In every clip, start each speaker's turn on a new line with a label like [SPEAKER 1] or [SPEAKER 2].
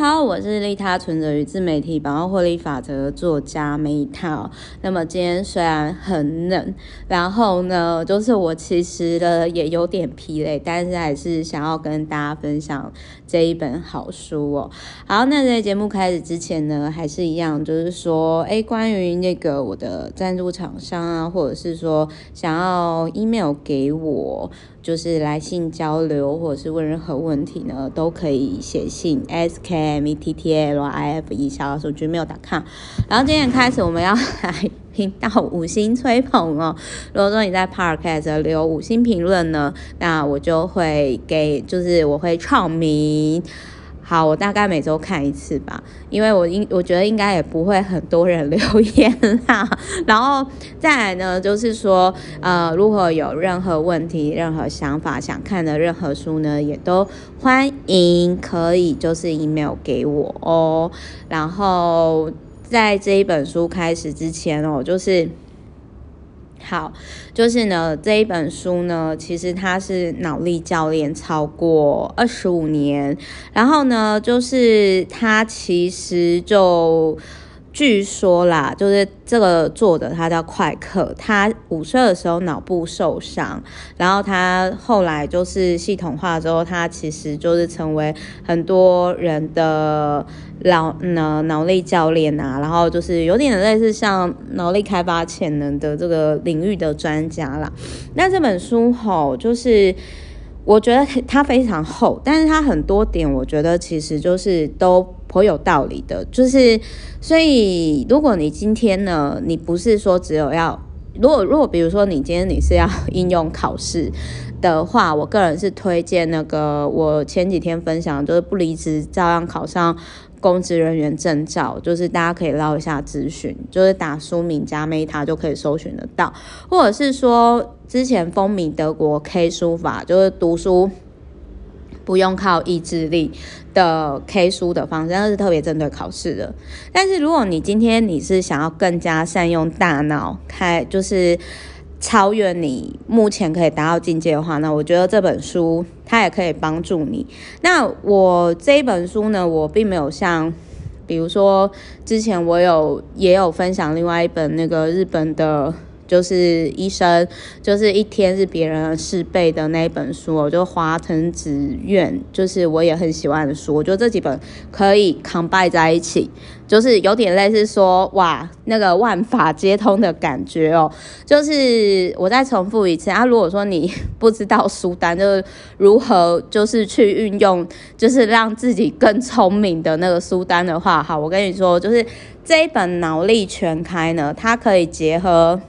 [SPEAKER 1] 好，我是利他存折与自媒体百万获利法则的作家 Meta。那么今天虽然很冷，然后呢，就是我其实呢也有点疲累，但是还是想要跟大家分享这一本好书哦。好，那在节目开始之前呢，还是一样，就是说，诶，关于那个我的赞助厂商啊，或者是说想要 email 给我。就是来信交流，或者是问任何问题呢，都可以写信 s k M T T L I F E 小数据没有 .com。然后今天开始，我们要 来听到五星吹捧哦。如果说你在 Podcast 留五星评论呢，那我就会给，就是我会创名。好，我大概每周看一次吧，因为我应我觉得应该也不会很多人 留言啦。然后再来呢，就是说，呃，如果有任何问题、任何想法、想看的任何书呢，也都欢迎可以就是 email 给我哦。然后在这一本书开始之前哦，就是。好，就是呢，这一本书呢，其实他是脑力教练超过二十五年，然后呢，就是他其实就。据说啦，就是这个作者他叫快克，他五岁的时候脑部受伤，然后他后来就是系统化之后，他其实就是成为很多人的脑脑脑力教练啊，然后就是有点类似像脑力开发潜能的这个领域的专家啦。那这本书吼，就是我觉得它非常厚，但是它很多点，我觉得其实就是都。颇有道理的，就是所以，如果你今天呢，你不是说只有要，如果如果比如说你今天你是要应用考试的话，我个人是推荐那个我前几天分享，就是不离职照样考上公职人员证照，就是大家可以捞一下资讯，就是打书名加 Meta 就可以搜寻得到，或者是说之前风靡德国 K 书法，就是读书。不用靠意志力的 K 书的方式，那是特别针对考试的。但是如果你今天你是想要更加善用大脑，开就是超越你目前可以达到境界的话，那我觉得这本书它也可以帮助你。那我这一本书呢，我并没有像，比如说之前我有也有分享另外一本那个日本的。就是医生，就是一天是别人的四倍的那一本书，我就华藤子苑，就是我也很喜欢的书，我觉得这几本可以 combine 在一起，就是有点类似说哇，那个万法皆通的感觉哦。就是我再重复一次啊，如果说你不知道书单，就是如何就是去运用，就是让自己更聪明的那个书单的话，好，我跟你说，就是这一本脑力全开呢，它可以结合。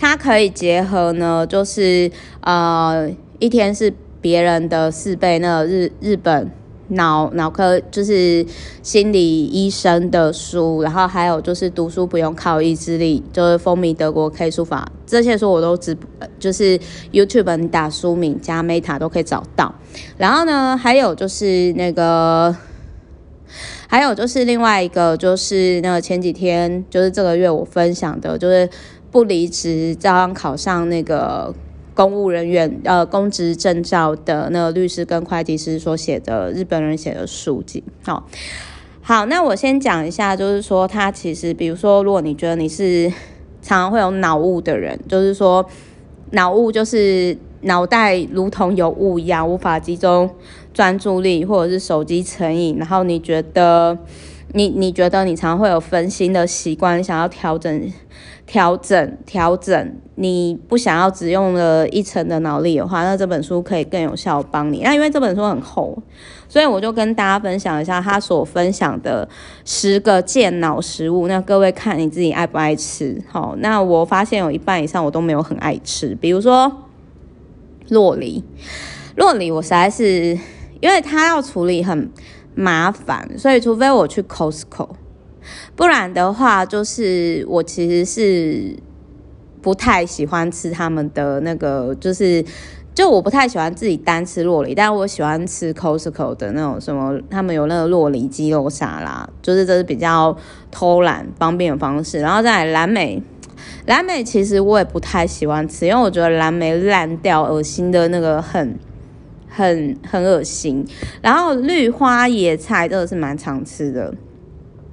[SPEAKER 1] 它可以结合呢，就是呃，一天是别人的四倍，那日日本脑脑科就是心理医生的书，然后还有就是读书不用靠意志力，就是风靡德国 K 书法，这些书我都只就是 YouTube 你打书名加 Meta 都可以找到。然后呢，还有就是那个，还有就是另外一个，就是那个前几天就是这个月我分享的，就是。不离职，照样考上那个公务人员呃公职证照的那个律师跟会计师所写的日本人写的书籍。好，好，那我先讲一下，就是说他其实，比如说，如果你觉得你是常常会有脑雾的人，就是说脑雾就是脑袋如同有雾一样，无法集中专注力，或者是手机成瘾，然后你觉得你你觉得你常常会有分心的习惯，想要调整。调整调整，你不想要只用了一层的脑力的话，那这本书可以更有效帮你。那因为这本书很厚，所以我就跟大家分享一下他所分享的十个健脑食物。那各位看你自己爱不爱吃。好，那我发现有一半以上我都没有很爱吃，比如说洛梨，洛梨我实在是因为它要处理很麻烦，所以除非我去 Costco。不然的话，就是我其实是不太喜欢吃他们的那个，就是就我不太喜欢自己单吃洛梨，但我喜欢吃 Costco 的那种什么，他们有那个洛梨鸡肉沙拉，就是这是比较偷懒方便的方式。然后再来蓝莓，蓝莓其实我也不太喜欢吃，因为我觉得蓝莓烂掉、恶心的那个很很很恶心。然后绿花野菜这个是蛮常吃的。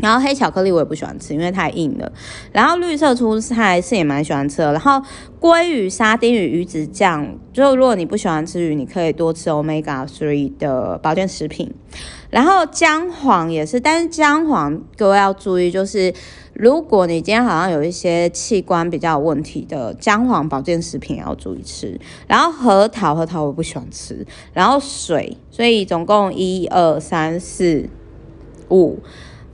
[SPEAKER 1] 然后黑巧克力我也不喜欢吃，因为太硬了。然后绿色蔬菜是也蛮喜欢吃的。然后鲑鱼、沙丁鱼、鱼子酱，就如果你不喜欢吃鱼，你可以多吃 Omega Three 的保健食品。然后姜黄也是，但是姜黄各位要注意，就是如果你今天好像有一些器官比较有问题的，姜黄保健食品也要注意吃。然后核桃，核桃我不喜欢吃。然后水，所以总共一二三四五。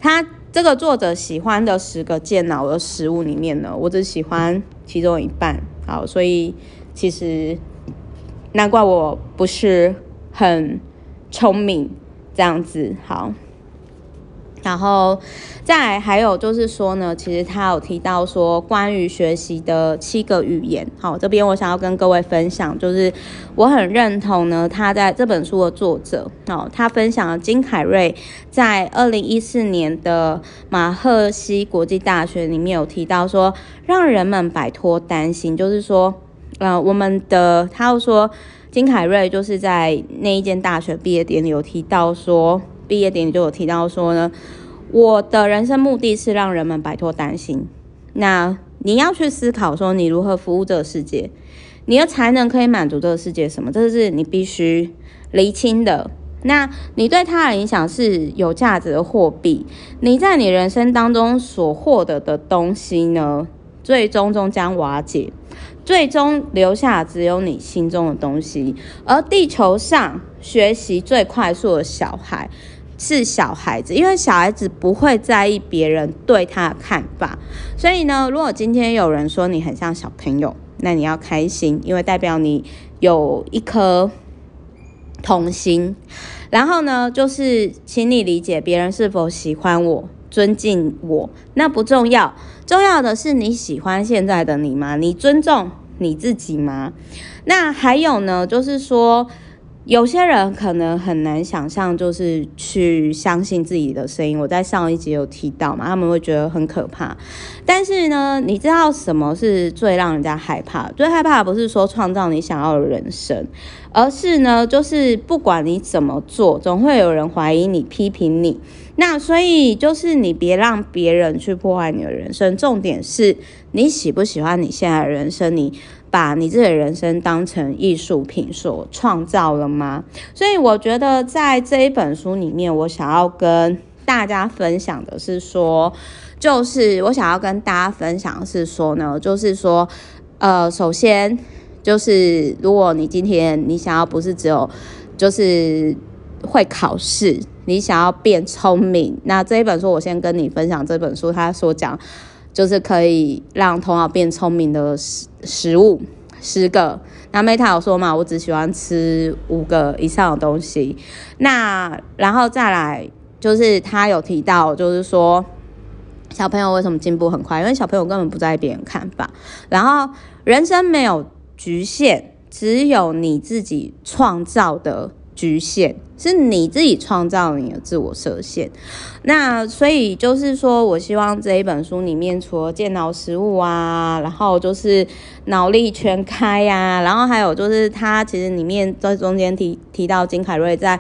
[SPEAKER 1] 它这个作者喜欢的十个健脑的食物里面呢，我只喜欢其中一半。好，所以其实难怪我不是很聪明这样子。好。然后再还有就是说呢，其实他有提到说关于学习的七个语言。好，这边我想要跟各位分享，就是我很认同呢，他在这本书的作者哦，他分享了金凯瑞在二零一四年的马赫西国际大学里面有提到说，让人们摆脱担心，就是说，呃，我们的他又说金凯瑞就是在那一间大学毕业典礼有提到说。毕业典礼就有提到说呢，我的人生目的是让人们摆脱担心。那你要去思考说，你如何服务这个世界，你的才能可以满足这个世界什么？这是你必须厘清的。那你对他的影响是有价值的货币。你在你人生当中所获得的东西呢，最终终将瓦解，最终留下只有你心中的东西。而地球上学习最快速的小孩。是小孩子，因为小孩子不会在意别人对他的看法，所以呢，如果今天有人说你很像小朋友，那你要开心，因为代表你有一颗童心。然后呢，就是请你理解别人是否喜欢我、尊敬我，那不重要，重要的是你喜欢现在的你吗？你尊重你自己吗？那还有呢，就是说。有些人可能很难想象，就是去相信自己的声音。我在上一集有提到嘛，他们会觉得很可怕。但是呢，你知道什么是最让人家害怕？最害怕不是说创造你想要的人生，而是呢，就是不管你怎么做，总会有人怀疑你、批评你。那所以就是你别让别人去破坏你的人生。重点是你喜不喜欢你现在的人生？你。把你自己的人生当成艺术品所创造了吗？所以我觉得在这一本书里面，我想要跟大家分享的是说，就是我想要跟大家分享是说呢，就是说，呃，首先就是如果你今天你想要不是只有就是会考试，你想要变聪明，那这一本书我先跟你分享这本书，他所讲。就是可以让头脑变聪明的食食物十个。那 Meta 有说嘛，我只喜欢吃五个以上的东西。那然后再来就是他有提到，就是说小朋友为什么进步很快？因为小朋友根本不在意别人看法。然后人生没有局限，只有你自己创造的。局限是你自己创造你的自我设限，那所以就是说，我希望这一本书里面，除了健脑食物啊，然后就是脑力全开呀、然后还有就是他其实里面在中间提提到金凯瑞在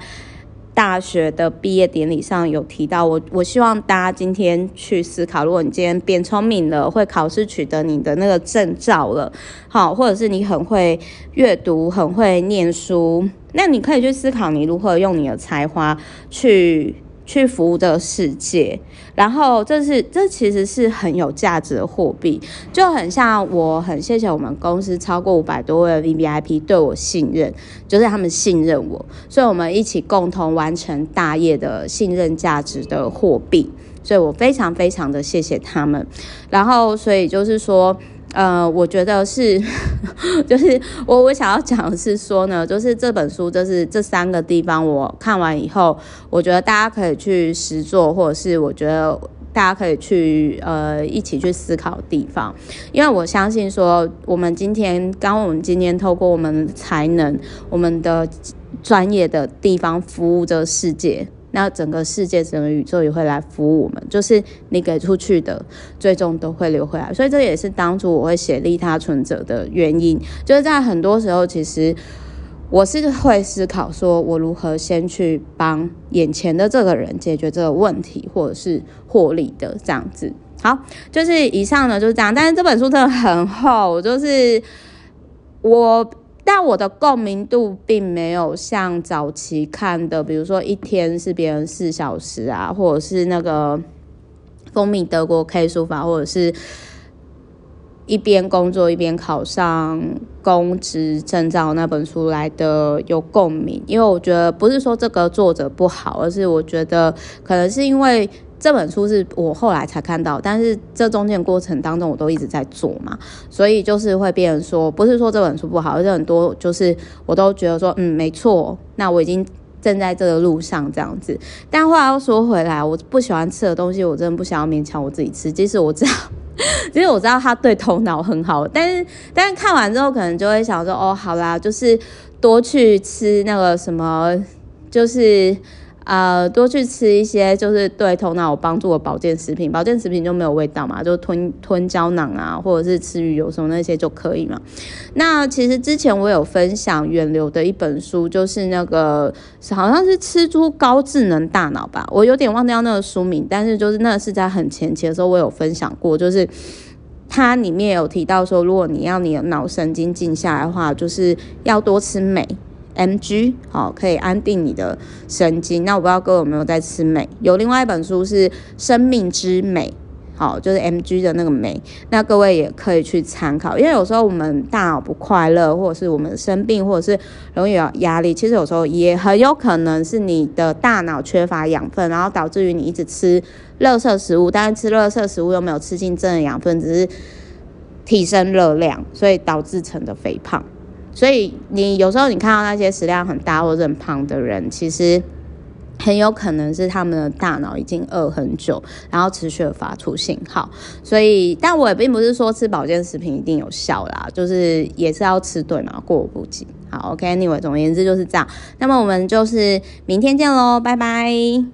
[SPEAKER 1] 大学的毕业典礼上有提到我，我希望大家今天去思考，如果你今天变聪明了，会考试取得你的那个证照了，好，或者是你很会阅读，很会念书。那你可以去思考，你如何用你的才华去去服务这个世界。然后，这是这其实是很有价值的货币，就很像我很谢谢我们公司超过五百多位 VVIP 对我信任，就是他们信任我，所以我们一起共同完成大业的信任价值的货币。所以我非常非常的谢谢他们。然后，所以就是说。呃，我觉得是，就是我我想要讲的是说呢，就是这本书，就是这三个地方，我看完以后，我觉得大家可以去实做，或者是我觉得大家可以去呃一起去思考地方，因为我相信说，我们今天，刚我们今天透过我们才能，我们的专业的地方服务这个世界。那整个世界、整个宇宙也会来服务我们，就是你给出去的，最终都会流回来。所以这也是当初我会写利他存折的原因，就是在很多时候，其实我是会思考说，我如何先去帮眼前的这个人解决这个问题，或者是获利的这样子。好，就是以上呢就是这样。但是这本书真的很厚，就是我，但我的共鸣度并没有像早期看的，比如说一天是别人四小时啊，或者是那个风靡德国 K 书法，或者是。一边工作一边考上公职证照那本书来的有共鸣，因为我觉得不是说这个作者不好，而是我觉得可能是因为这本书是我后来才看到，但是这中间过程当中我都一直在做嘛，所以就是会变成说，不是说这本书不好，而是很多就是我都觉得说，嗯，没错，那我已经正在这个路上这样子。但话又说回来，我不喜欢吃的东西，我真的不想要勉强我自己吃，即使我知道。其实我知道他对头脑很好，但是但是看完之后可能就会想说，哦，好啦，就是多去吃那个什么，就是呃多去吃一些就是对头脑有帮助的保健食品，保健食品就没有味道嘛，就吞吞胶囊啊，或者是吃鱼油什么那些就可以嘛。那其实之前我有分享远流的一本书，就是那个好像是吃出高智能大脑吧，我有点忘掉那个书名，但是就是那个是在很前期的时候我有分享过，就是它里面有提到说，如果你要你的脑神经静下来的话，就是要多吃镁 MG，好，可以安定你的神经。那我不知道各位有没有在吃镁？有另外一本书是《生命之镁》。好，就是 M G 的那个镁，那各位也可以去参考，因为有时候我们大脑不快乐，或者是我们生病，或者是容易有压力，其实有时候也很有可能是你的大脑缺乏养分，然后导致于你一直吃垃圾食物，但是吃垃圾食物又没有吃进真的养分，只是提升热量，所以导致成的肥胖。所以你有时候你看到那些食量很大或者很胖的人，其实。很有可能是他们的大脑已经饿很久，然后持续的发出信号。所以，但我也并不是说吃保健食品一定有效啦，就是也是要吃对嘛，过犹不及。好，OK，Anyway，总而言之就是这样。那么我们就是明天见喽，拜拜。